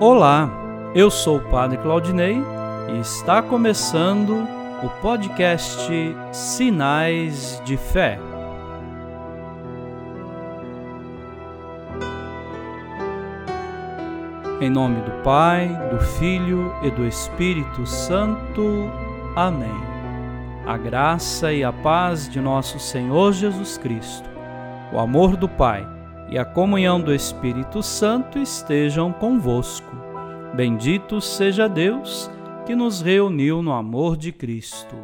Olá, eu sou o Padre Claudinei e está começando o podcast Sinais de Fé. Em nome do Pai, do Filho e do Espírito Santo. Amém. A graça e a paz de nosso Senhor Jesus Cristo, o amor do Pai e a comunhão do Espírito Santo estejam convosco. Bendito seja Deus que nos reuniu no amor de Cristo.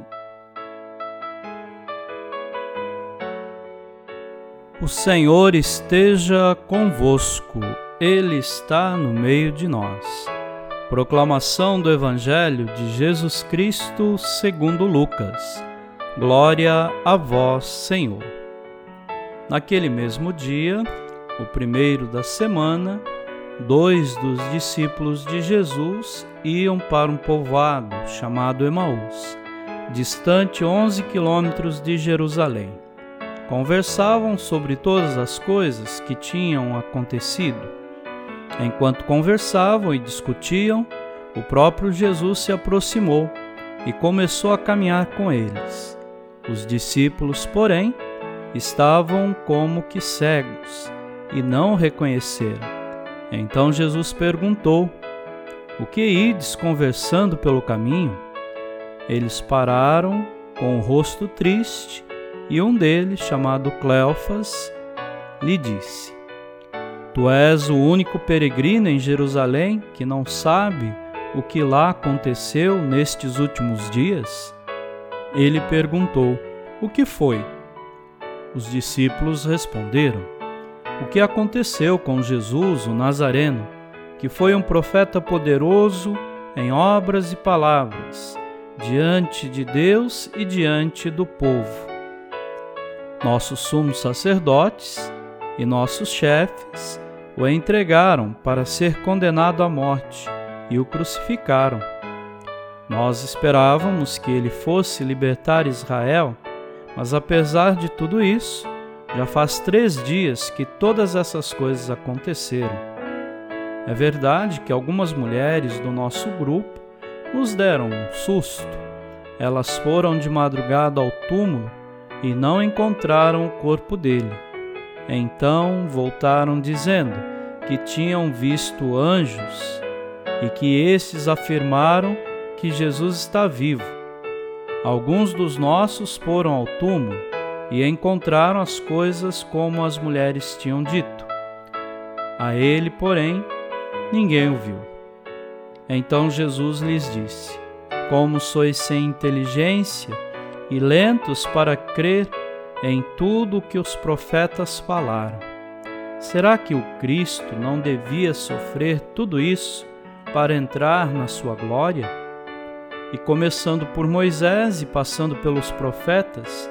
O Senhor esteja convosco, Ele está no meio de nós. Proclamação do Evangelho de Jesus Cristo segundo Lucas. Glória a vós, Senhor. Naquele mesmo dia, o primeiro da semana, dois dos discípulos de Jesus iam para um povoado chamado Emaús, distante 11 quilômetros de Jerusalém. Conversavam sobre todas as coisas que tinham acontecido. Enquanto conversavam e discutiam, o próprio Jesus se aproximou e começou a caminhar com eles. Os discípulos, porém, estavam como que cegos e não o reconheceram. Então Jesus perguntou: O que ides conversando pelo caminho? Eles pararam com o rosto triste e um deles, chamado Cleofas, lhe disse: Tu és o único peregrino em Jerusalém que não sabe o que lá aconteceu nestes últimos dias? Ele perguntou: O que foi? Os discípulos responderam: o que aconteceu com Jesus, o Nazareno, que foi um profeta poderoso em obras e palavras, diante de Deus e diante do povo. Nossos sumos sacerdotes e nossos chefes o entregaram para ser condenado à morte e o crucificaram. Nós esperávamos que ele fosse libertar Israel, mas apesar de tudo isso, já faz três dias que todas essas coisas aconteceram. É verdade que algumas mulheres do nosso grupo nos deram um susto. Elas foram de madrugada ao túmulo e não encontraram o corpo dele. Então voltaram dizendo que tinham visto anjos e que esses afirmaram que Jesus está vivo. Alguns dos nossos foram ao túmulo e encontraram as coisas como as mulheres tinham dito. A ele, porém, ninguém o viu. Então Jesus lhes disse: Como sois sem inteligência e lentos para crer em tudo o que os profetas falaram. Será que o Cristo não devia sofrer tudo isso para entrar na sua glória? E começando por Moisés e passando pelos profetas,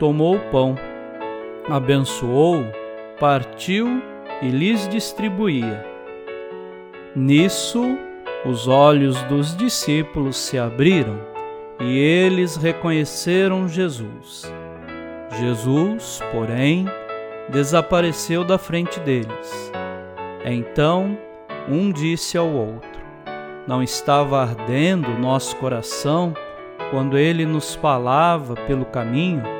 tomou o pão, abençoou, partiu e lhes distribuía. Nisso, os olhos dos discípulos se abriram e eles reconheceram Jesus. Jesus, porém, desapareceu da frente deles. Então, um disse ao outro: Não estava ardendo nosso coração quando ele nos falava pelo caminho?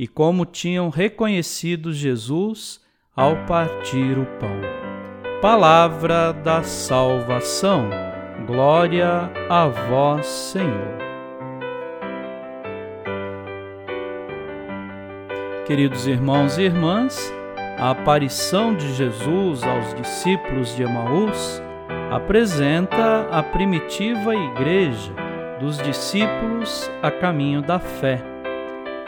e como tinham reconhecido Jesus ao partir o pão. Palavra da salvação. Glória a vós, Senhor. Queridos irmãos e irmãs, a aparição de Jesus aos discípulos de Emaús apresenta a primitiva igreja dos discípulos a caminho da fé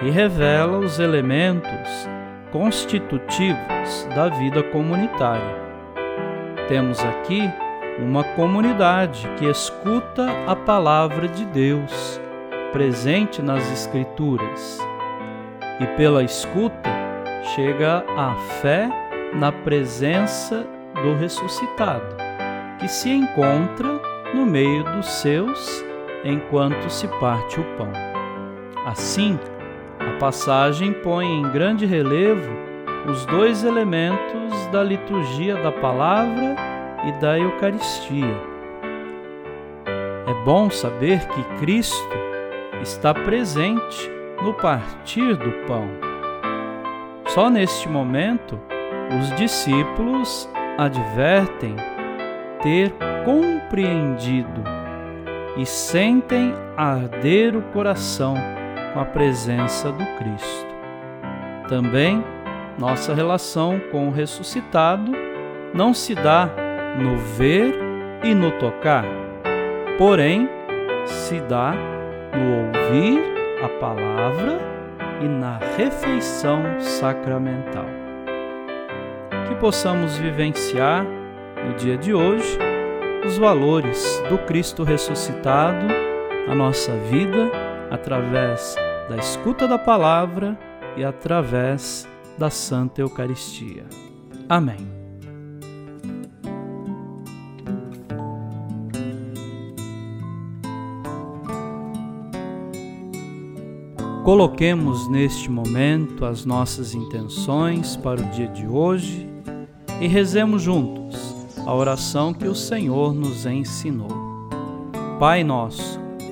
e revela os elementos constitutivos da vida comunitária. Temos aqui uma comunidade que escuta a palavra de Deus presente nas Escrituras e, pela escuta, chega a fé na presença do ressuscitado, que se encontra no meio dos seus enquanto se parte o pão. Assim, passagem põe em grande relevo os dois elementos da liturgia da palavra e da Eucaristia. É bom saber que Cristo está presente no partir do pão. Só neste momento, os discípulos advertem ter compreendido e sentem arder o coração com a presença do Cristo. Também, nossa relação com o ressuscitado não se dá no ver e no tocar, porém se dá no ouvir a palavra e na refeição sacramental. Que possamos vivenciar no dia de hoje os valores do Cristo ressuscitado na nossa vida através da escuta da palavra e através da Santa Eucaristia. Amém. Coloquemos neste momento as nossas intenções para o dia de hoje e rezemos juntos a oração que o Senhor nos ensinou. Pai nosso,